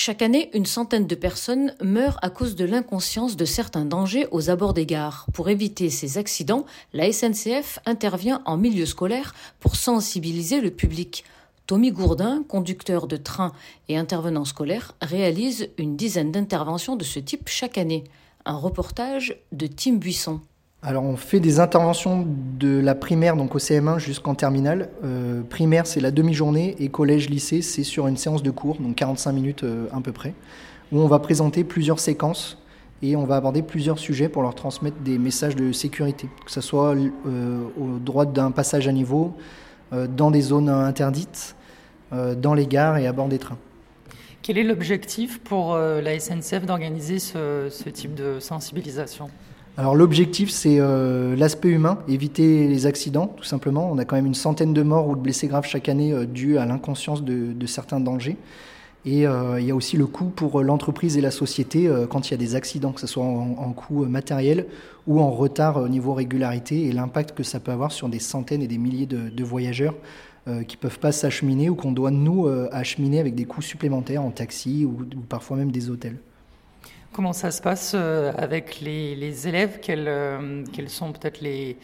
Chaque année, une centaine de personnes meurent à cause de l'inconscience de certains dangers aux abords des gares. Pour éviter ces accidents, la SNCF intervient en milieu scolaire pour sensibiliser le public. Tommy Gourdin, conducteur de train et intervenant scolaire, réalise une dizaine d'interventions de ce type chaque année. Un reportage de Tim Buisson. Alors on fait des interventions de la primaire, donc au CM1 jusqu'en terminale. Euh, primaire c'est la demi-journée et collège-lycée c'est sur une séance de cours, donc 45 minutes euh, à peu près, où on va présenter plusieurs séquences et on va aborder plusieurs sujets pour leur transmettre des messages de sécurité, que ce soit euh, au droit d'un passage à niveau, dans des zones interdites, dans les gares et à bord des trains. Quel est l'objectif pour la SNCF d'organiser ce type de sensibilisation? Alors l'objectif, c'est euh, l'aspect humain, éviter les accidents, tout simplement. On a quand même une centaine de morts ou de blessés graves chaque année euh, dus à l'inconscience de, certains dangers. Et euh, il y a aussi le coût pour l'entreprise et la société quand il y a des accidents, que ce soit en, coût matériel ou en retard au niveau régularité, et l'impact que ça peut avoir sur des centaines et des milliers de, voyageurs qui ne peuvent pas s'acheminer ou qu'on doit, nous, acheminer avec des coûts supplémentaires en taxi ou parfois même des hôtels. Comment ça se passe euh, avec les, élèves? Euh, quelles, sont peut-être les,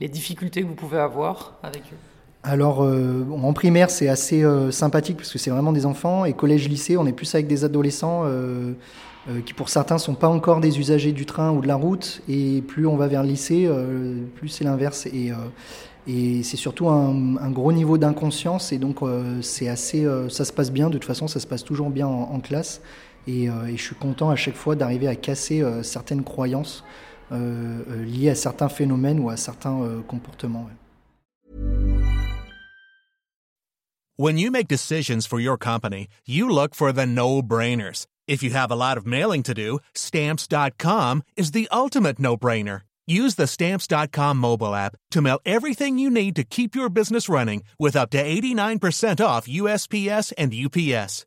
difficultés que vous pouvez avoir avec eux? Alors, euh, en primaire, c'est assez sympathique parce que c'est vraiment des enfants. Et collège-lycée, on est plus avec des adolescents qui, pour certains, sont pas encore des usagers du train ou de la route. Et plus on va vers le lycée, plus c'est l'inverse. Et, et c'est surtout un, gros niveau d'inconscience. Et donc, c'est assez, ça se passe bien. De toute façon, ça se passe toujours bien en classe. Euh, et, je suis content à chaque fois d'arriver à casser euh, certaines croyances euh, liées à certains phénomènes ou à certains comportements. When you make decisions for your company, you look for the no-brainers. If you have a lot of mailing to do, stamps.com is the ultimate no-brainer. Use the stamps.com mobile app to mail everything you need to keep your business running with up to 89% off USPS and UPS.